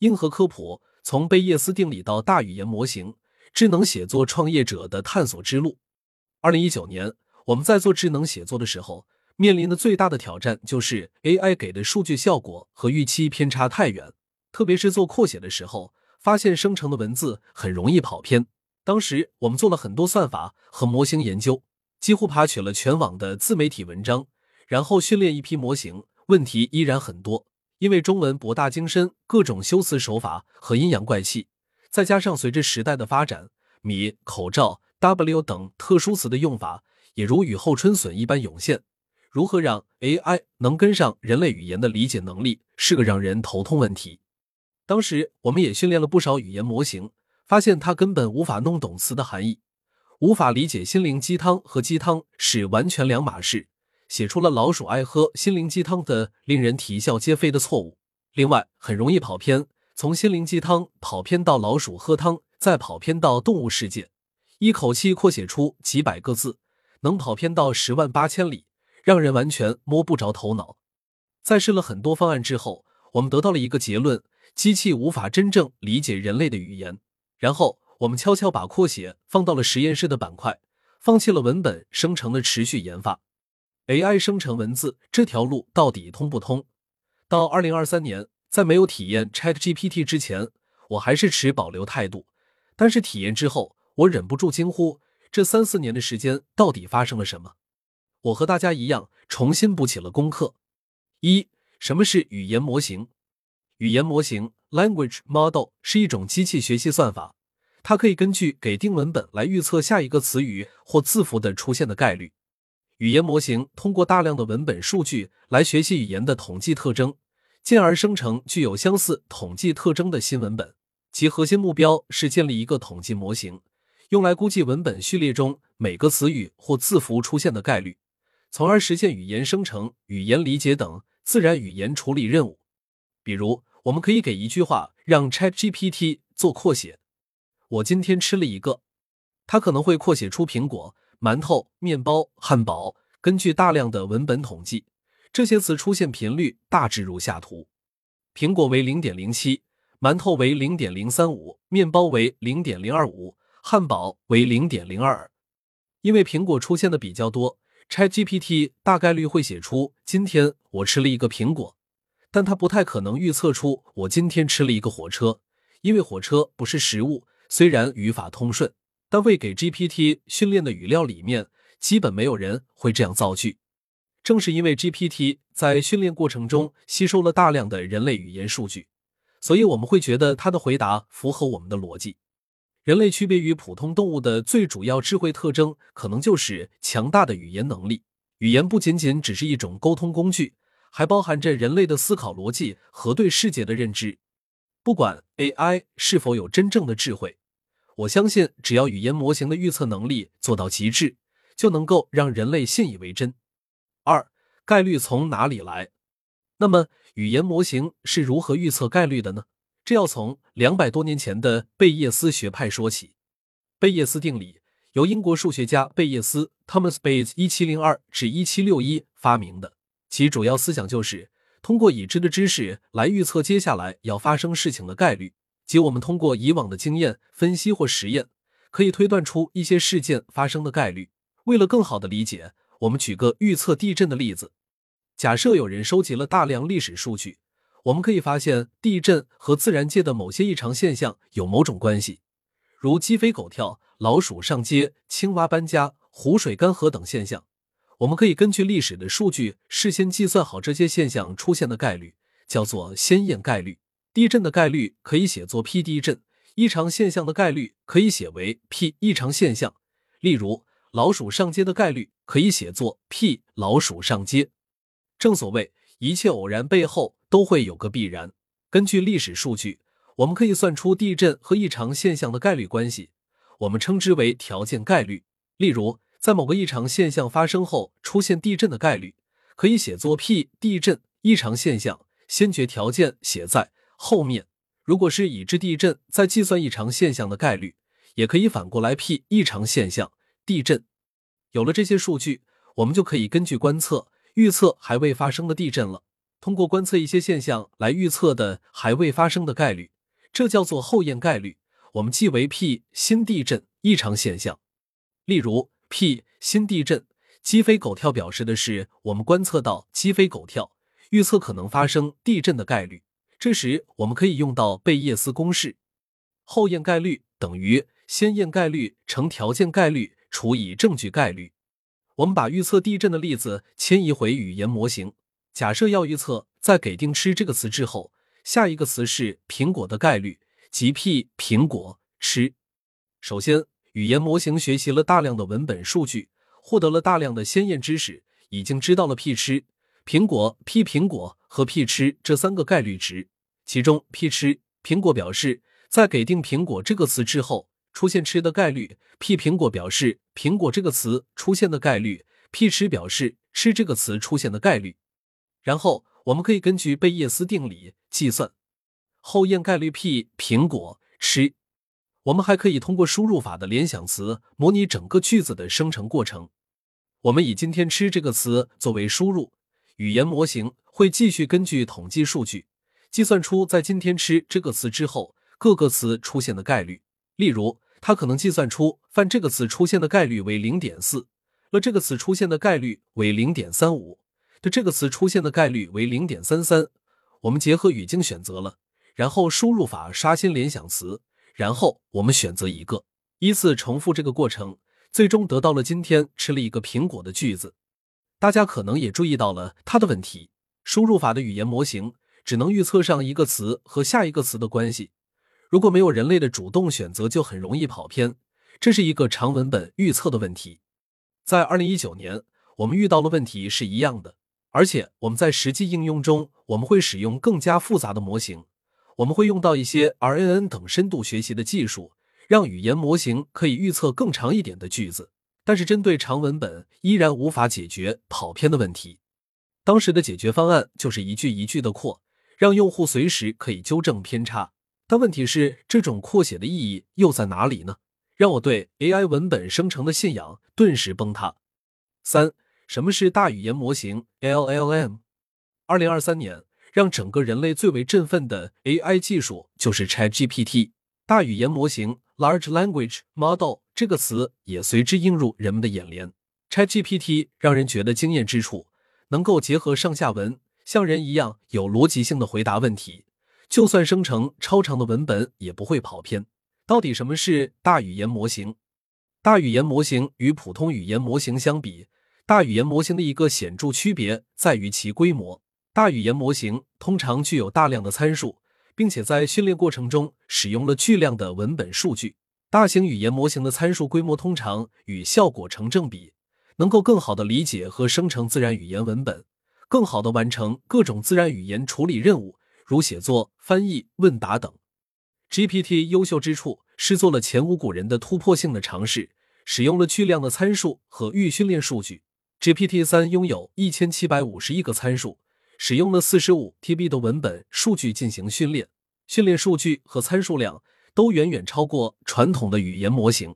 硬核科普：从贝叶斯定理到大语言模型，智能写作创业者的探索之路。二零一九年，我们在做智能写作的时候，面临的最大的挑战就是 AI 给的数据效果和预期偏差太远，特别是做扩写的时候，发现生成的文字很容易跑偏。当时我们做了很多算法和模型研究，几乎爬取了全网的自媒体文章，然后训练一批模型，问题依然很多。因为中文博大精深，各种修辞手法和阴阳怪气，再加上随着时代的发展，米、口罩、w 等特殊词的用法也如雨后春笋一般涌现。如何让 AI 能跟上人类语言的理解能力，是个让人头痛问题。当时我们也训练了不少语言模型，发现它根本无法弄懂词的含义，无法理解心灵鸡汤和鸡汤是完全两码事。写出了老鼠爱喝心灵鸡汤的令人啼笑皆非的错误。另外，很容易跑偏，从心灵鸡汤跑偏到老鼠喝汤，再跑偏到动物世界，一口气扩写出几百个字，能跑偏到十万八千里，让人完全摸不着头脑。在试了很多方案之后，我们得到了一个结论：机器无法真正理解人类的语言。然后，我们悄悄把扩写放到了实验室的板块，放弃了文本生成的持续研发。AI 生成文字这条路到底通不通？到二零二三年，在没有体验 ChatGPT 之前，我还是持保留态度。但是体验之后，我忍不住惊呼：这三四年的时间到底发生了什么？我和大家一样，重新补起了功课。一、什么是语言模型？语言模型 （Language Model） 是一种机器学习算法，它可以根据给定文本来预测下一个词语或字符的出现的概率。语言模型通过大量的文本数据来学习语言的统计特征，进而生成具有相似统计特征的新文本。其核心目标是建立一个统计模型，用来估计文本序列中每个词语或字符出现的概率，从而实现语言生成、语言理解等自然语言处理任务。比如，我们可以给一句话让 ChatGPT 做扩写：“我今天吃了一个”，它可能会扩写出苹果。馒头、面包、汉堡，根据大量的文本统计，这些词出现频率大致如下图：苹果为零点零七，馒头为零点零三五，面包为零点零二五，汉堡为零点零二。因为苹果出现的比较多，ChatGPT 大概率会写出今天我吃了一个苹果，但它不太可能预测出我今天吃了一个火车，因为火车不是食物。虽然语法通顺。但未给 GPT 训练的语料里面，基本没有人会这样造句。正是因为 GPT 在训练过程中吸收了大量的人类语言数据，所以我们会觉得它的回答符合我们的逻辑。人类区别于普通动物的最主要智慧特征，可能就是强大的语言能力。语言不仅仅只是一种沟通工具，还包含着人类的思考逻辑和对世界的认知。不管 AI 是否有真正的智慧。我相信，只要语言模型的预测能力做到极致，就能够让人类信以为真。二、概率从哪里来？那么，语言模型是如何预测概率的呢？这要从两百多年前的贝叶斯学派说起。贝叶斯定理由英国数学家贝叶斯 （Thomas Bayes，一七零二至一七六一）发明的，其主要思想就是通过已知的知识来预测接下来要发生事情的概率。即我们通过以往的经验分析或实验，可以推断出一些事件发生的概率。为了更好的理解，我们举个预测地震的例子。假设有人收集了大量历史数据，我们可以发现地震和自然界的某些异常现象有某种关系，如鸡飞狗跳、老鼠上街、青蛙搬家、湖水干涸等现象。我们可以根据历史的数据，事先计算好这些现象出现的概率，叫做先验概率。地震的概率可以写作 P 地震，异常现象的概率可以写为 P 异常现象。例如，老鼠上街的概率可以写作 P 老鼠上街。正所谓一切偶然背后都会有个必然。根据历史数据，我们可以算出地震和异常现象的概率关系，我们称之为条件概率。例如，在某个异常现象发生后出现地震的概率，可以写作 P 地震异常现象先决条件写在。后面，如果是已知地震，再计算异常现象的概率，也可以反过来 P 异常现象地震。有了这些数据，我们就可以根据观测预测还未发生的地震了。通过观测一些现象来预测的还未发生的概率，这叫做后验概率。我们记为 P 新地震异常现象。例如 P 新地震鸡飞狗跳，表示的是我们观测到鸡飞狗跳，预测可能发生地震的概率。这时我们可以用到贝叶斯公式：后验概率等于先验概率乘条件概率除以证据概率。我们把预测地震的例子迁移回语言模型。假设要预测在给定“吃”这个词之后，下一个词是苹果的概率，即 P 苹果吃。首先，语言模型学习了大量的文本数据，获得了大量的先验知识，已经知道了 P 吃苹果、P 苹果和 P 吃这三个概率值。其中，P 吃苹果表示在给定“苹果”这个词之后出现“吃”的概率；P 苹果表示苹果这个词出现的概率；P 吃表示吃这个词出现的概率。然后我们可以根据贝叶斯定理计算后验概率 P 苹果吃。我们还可以通过输入法的联想词模拟整个句子的生成过程。我们以今天吃这个词作为输入，语言模型会继续根据统计数据计算出在今天吃这个词之后各个词出现的概率。例如，它可能计算出饭这个词出现的概率为零点四，了这个词出现的概率为零点三五。的这个词出现的概率为零点三三，我们结合语境选择了，然后输入法刷新联想词，然后我们选择一个，依次重复这个过程，最终得到了今天吃了一个苹果的句子。大家可能也注意到了它的问题，输入法的语言模型只能预测上一个词和下一个词的关系，如果没有人类的主动选择，就很容易跑偏，这是一个长文本预测的问题。在二零一九年，我们遇到的问题是一样的。而且我们在实际应用中，我们会使用更加复杂的模型，我们会用到一些 RNN 等深度学习的技术，让语言模型可以预测更长一点的句子。但是针对长文本，依然无法解决跑偏的问题。当时的解决方案就是一句一句的扩，让用户随时可以纠正偏差。但问题是，这种扩写的意义又在哪里呢？让我对 AI 文本生成的信仰顿时崩塌。三。什么是大语言模型 （LLM）？二零二三年，让整个人类最为振奋的 AI 技术就是 ChatGPT。大语言模型 （Large Language Model） 这个词也随之映入人们的眼帘。ChatGPT 让人觉得惊艳之处，能够结合上下文，像人一样有逻辑性的回答问题，就算生成超长的文本也不会跑偏。到底什么是大语言模型？大语言模型与普通语言模型相比，大语言模型的一个显著区别在于其规模。大语言模型通常具有大量的参数，并且在训练过程中使用了巨量的文本数据。大型语言模型的参数规模通常与效果成正比，能够更好的理解和生成自然语言文本，更好的完成各种自然语言处理任务，如写作、翻译、问答等。GPT 优秀之处是做了前无古人的突破性的尝试，使用了巨量的参数和预训练数据。GPT 三拥有一千七百五十亿个参数，使用了四十五 TB 的文本数据进行训练，训练数据和参数量都远远超过传统的语言模型。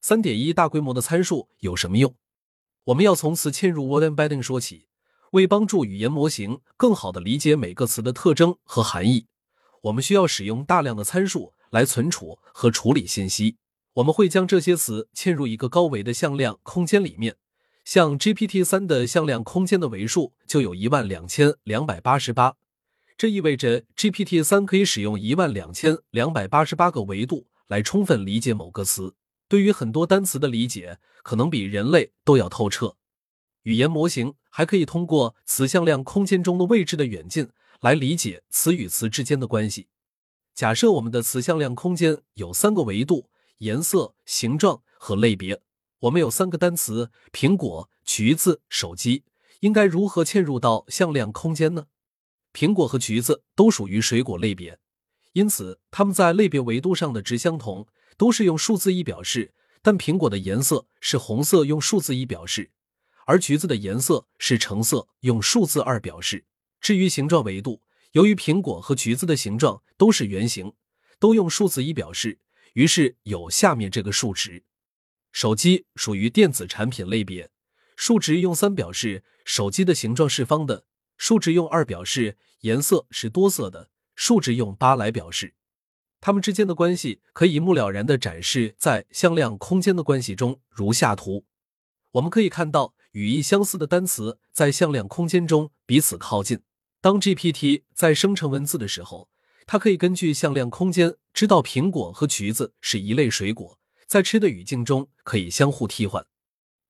三点一大规模的参数有什么用？我们要从词嵌入 word embedding 说起。为帮助语言模型更好的理解每个词的特征和含义，我们需要使用大量的参数来存储和处理信息。我们会将这些词嵌入一个高维的向量空间里面。像 GPT 三的向量空间的维数就有一万两千两百八十八，这意味着 GPT 三可以使用一万两千两百八十八个维度来充分理解某个词。对于很多单词的理解，可能比人类都要透彻。语言模型还可以通过词向量空间中的位置的远近来理解词与词之间的关系。假设我们的词向量空间有三个维度：颜色、形状和类别。我们有三个单词：苹果、橘子、手机，应该如何嵌入到向量空间呢？苹果和橘子都属于水果类别，因此它们在类别维度上的值相同，都是用数字一表示。但苹果的颜色是红色，用数字一表示；而橘子的颜色是橙色，用数字二表示。至于形状维度，由于苹果和橘子的形状都是圆形，都用数字一表示，于是有下面这个数值。手机属于电子产品类别，数值用三表示手机的形状是方的，数值用二表示颜色是多色的，数值用八来表示。它们之间的关系可以一目了然的展示在向量空间的关系中，如下图。我们可以看到，语义相似的单词在向量空间中彼此靠近。当 GPT 在生成文字的时候，它可以根据向量空间知道苹果和橘子是一类水果，在吃的语境中可以相互替换。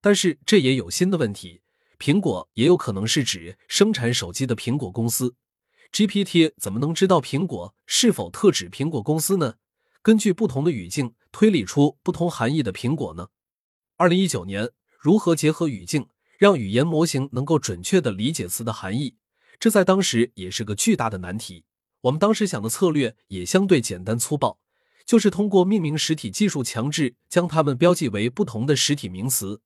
但是这也有新的问题，苹果也有可能是指生产手机的苹果公司。GPT 怎么能知道苹果是否特指苹果公司呢？根据不同的语境推理出不同含义的苹果呢？二零一九年，如何结合语境让语言模型能够准确的理解词的含义？这在当时也是个巨大的难题。我们当时想的策略也相对简单粗暴，就是通过命名实体技术强制将它们标记为不同的实体名词。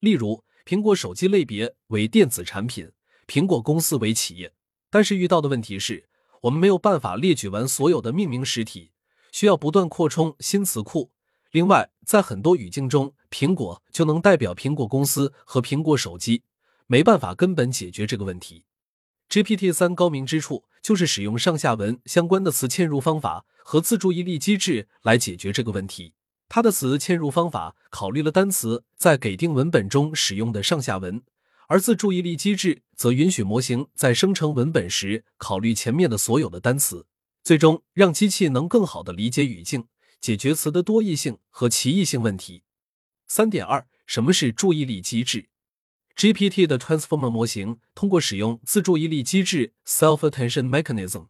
例如，苹果手机类别为电子产品，苹果公司为企业。但是遇到的问题是，我们没有办法列举完所有的命名实体，需要不断扩充新词库。另外，在很多语境中，苹果就能代表苹果公司和苹果手机，没办法根本解决这个问题。GPT 三高明之处就是使用上下文相关的词嵌入方法和自注意力机制来解决这个问题。它的词嵌入方法考虑了单词在给定文本中使用的上下文。而自注意力机制则允许模型在生成文本时考虑前面的所有的单词，最终让机器能更好的理解语境，解决词的多义性和歧义性问题。三点二，什么是注意力机制？GPT 的 Transformer 模型通过使用自注意力机制 （Self Attention Mechanism），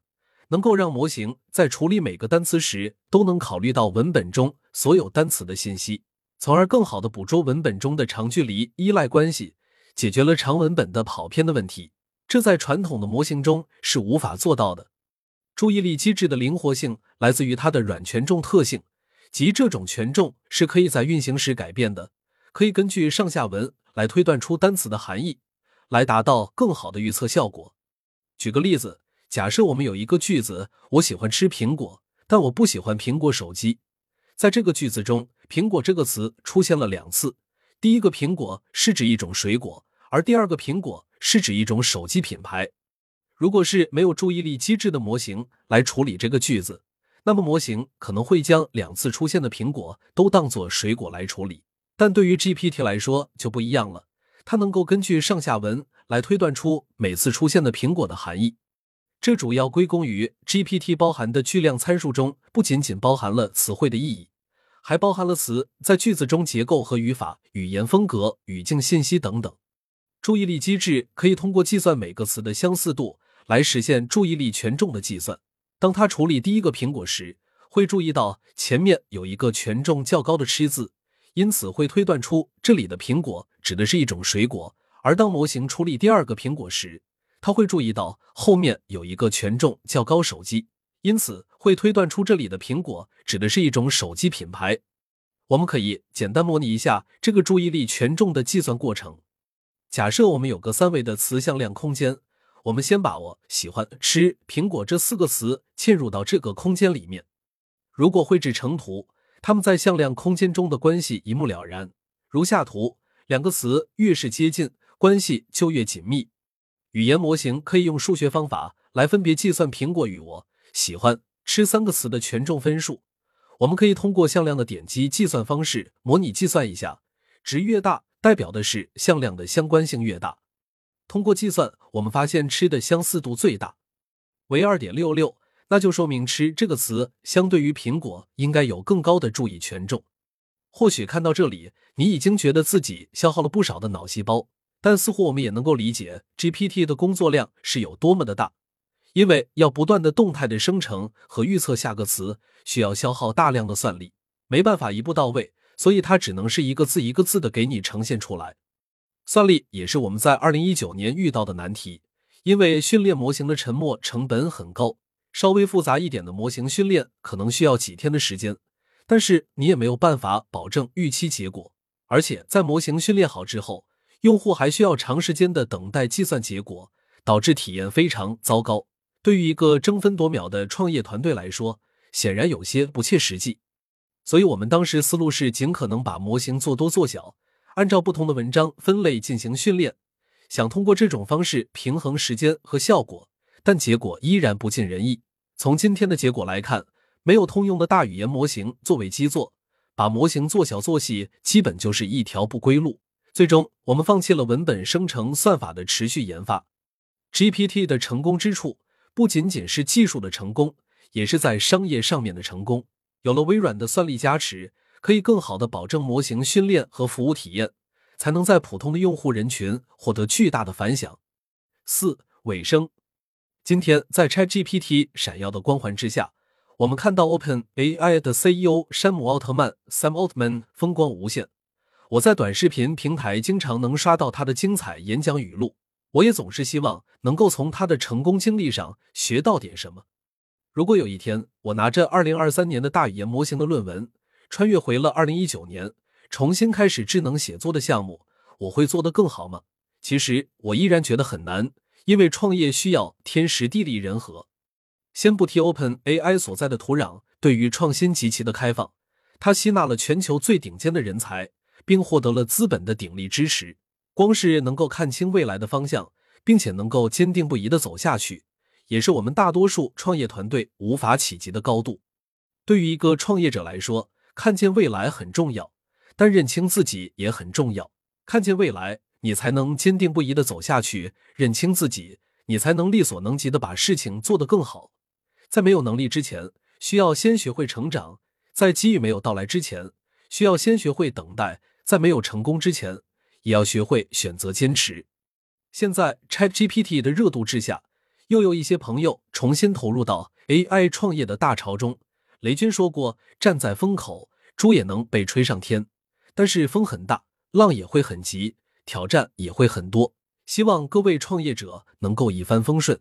能够让模型在处理每个单词时都能考虑到文本中所有单词的信息，从而更好的捕捉文本中的长距离依赖关系。解决了长文本的跑偏的问题，这在传统的模型中是无法做到的。注意力机制的灵活性来自于它的软权重特性，即这种权重是可以在运行时改变的，可以根据上下文来推断出单词的含义，来达到更好的预测效果。举个例子，假设我们有一个句子：我喜欢吃苹果，但我不喜欢苹果手机。在这个句子中，苹果这个词出现了两次。第一个苹果是指一种水果，而第二个苹果是指一种手机品牌。如果是没有注意力机制的模型来处理这个句子，那么模型可能会将两次出现的苹果都当作水果来处理。但对于 GPT 来说就不一样了，它能够根据上下文来推断出每次出现的苹果的含义。这主要归功于 GPT 包含的巨量参数中不仅仅包含了词汇的意义。还包含了词在句子中结构和语法、语言风格、语境信息等等。注意力机制可以通过计算每个词的相似度来实现注意力权重的计算。当它处理第一个苹果时，会注意到前面有一个权重较高的“吃”字，因此会推断出这里的苹果指的是一种水果。而当模型处理第二个苹果时，他会注意到后面有一个权重较高手机。因此，会推断出这里的苹果指的是一种手机品牌。我们可以简单模拟一下这个注意力权重的计算过程。假设我们有个三维的词向量空间，我们先把我喜欢吃苹果这四个词嵌入到这个空间里面。如果绘制成图，它们在向量空间中的关系一目了然，如下图。两个词越是接近，关系就越紧密。语言模型可以用数学方法来分别计算苹果与我。喜欢吃三个词的权重分数，我们可以通过向量的点击计算方式模拟计算一下，值越大代表的是向量的相关性越大。通过计算，我们发现吃的相似度最大，为二点六六，那就说明吃这个词相对于苹果应该有更高的注意权重。或许看到这里，你已经觉得自己消耗了不少的脑细胞，但似乎我们也能够理解 GPT 的工作量是有多么的大。因为要不断的动态的生成和预测下个词，需要消耗大量的算力，没办法一步到位，所以它只能是一个字一个字的给你呈现出来。算力也是我们在二零一九年遇到的难题，因为训练模型的沉默成本很高，稍微复杂一点的模型训练可能需要几天的时间，但是你也没有办法保证预期结果，而且在模型训练好之后，用户还需要长时间的等待计算结果，导致体验非常糟糕。对于一个争分夺秒的创业团队来说，显然有些不切实际。所以，我们当时思路是尽可能把模型做多做小，按照不同的文章分类进行训练。想通过这种方式平衡时间和效果，但结果依然不尽人意。从今天的结果来看，没有通用的大语言模型作为基座，把模型做小做细，基本就是一条不归路。最终，我们放弃了文本生成算法的持续研发。GPT 的成功之处不仅仅是技术的成功，也是在商业上面的成功。有了微软的算力加持，可以更好的保证模型训练和服务体验，才能在普通的用户人群获得巨大的反响。四尾声，今天在 ChatGPT 闪耀的光环之下，我们看到 OpenAI 的 CEO 山姆奥特曼 Sam Altman 风光无限。我在短视频平台经常能刷到他的精彩演讲语录，我也总是希望能够从他的成功经历上学到点什么。如果有一天我拿着二零二三年的大语言模型的论文，穿越回了二零一九年，重新开始智能写作的项目，我会做得更好吗？其实我依然觉得很难，因为创业需要天时地利人和。先不提 Open AI 所在的土壤对于创新极其的开放，它吸纳了全球最顶尖的人才。并获得了资本的鼎力支持。光是能够看清未来的方向，并且能够坚定不移的走下去，也是我们大多数创业团队无法企及的高度。对于一个创业者来说，看见未来很重要，但认清自己也很重要。看见未来，你才能坚定不移的走下去；认清自己，你才能力所能及的把事情做得更好。在没有能力之前，需要先学会成长；在机遇没有到来之前，需要先学会等待。在没有成功之前，也要学会选择坚持。现在 ChatGPT 的热度之下，又有一些朋友重新投入到 AI 创业的大潮中。雷军说过：“站在风口，猪也能被吹上天。”但是风很大，浪也会很急，挑战也会很多。希望各位创业者能够一帆风顺。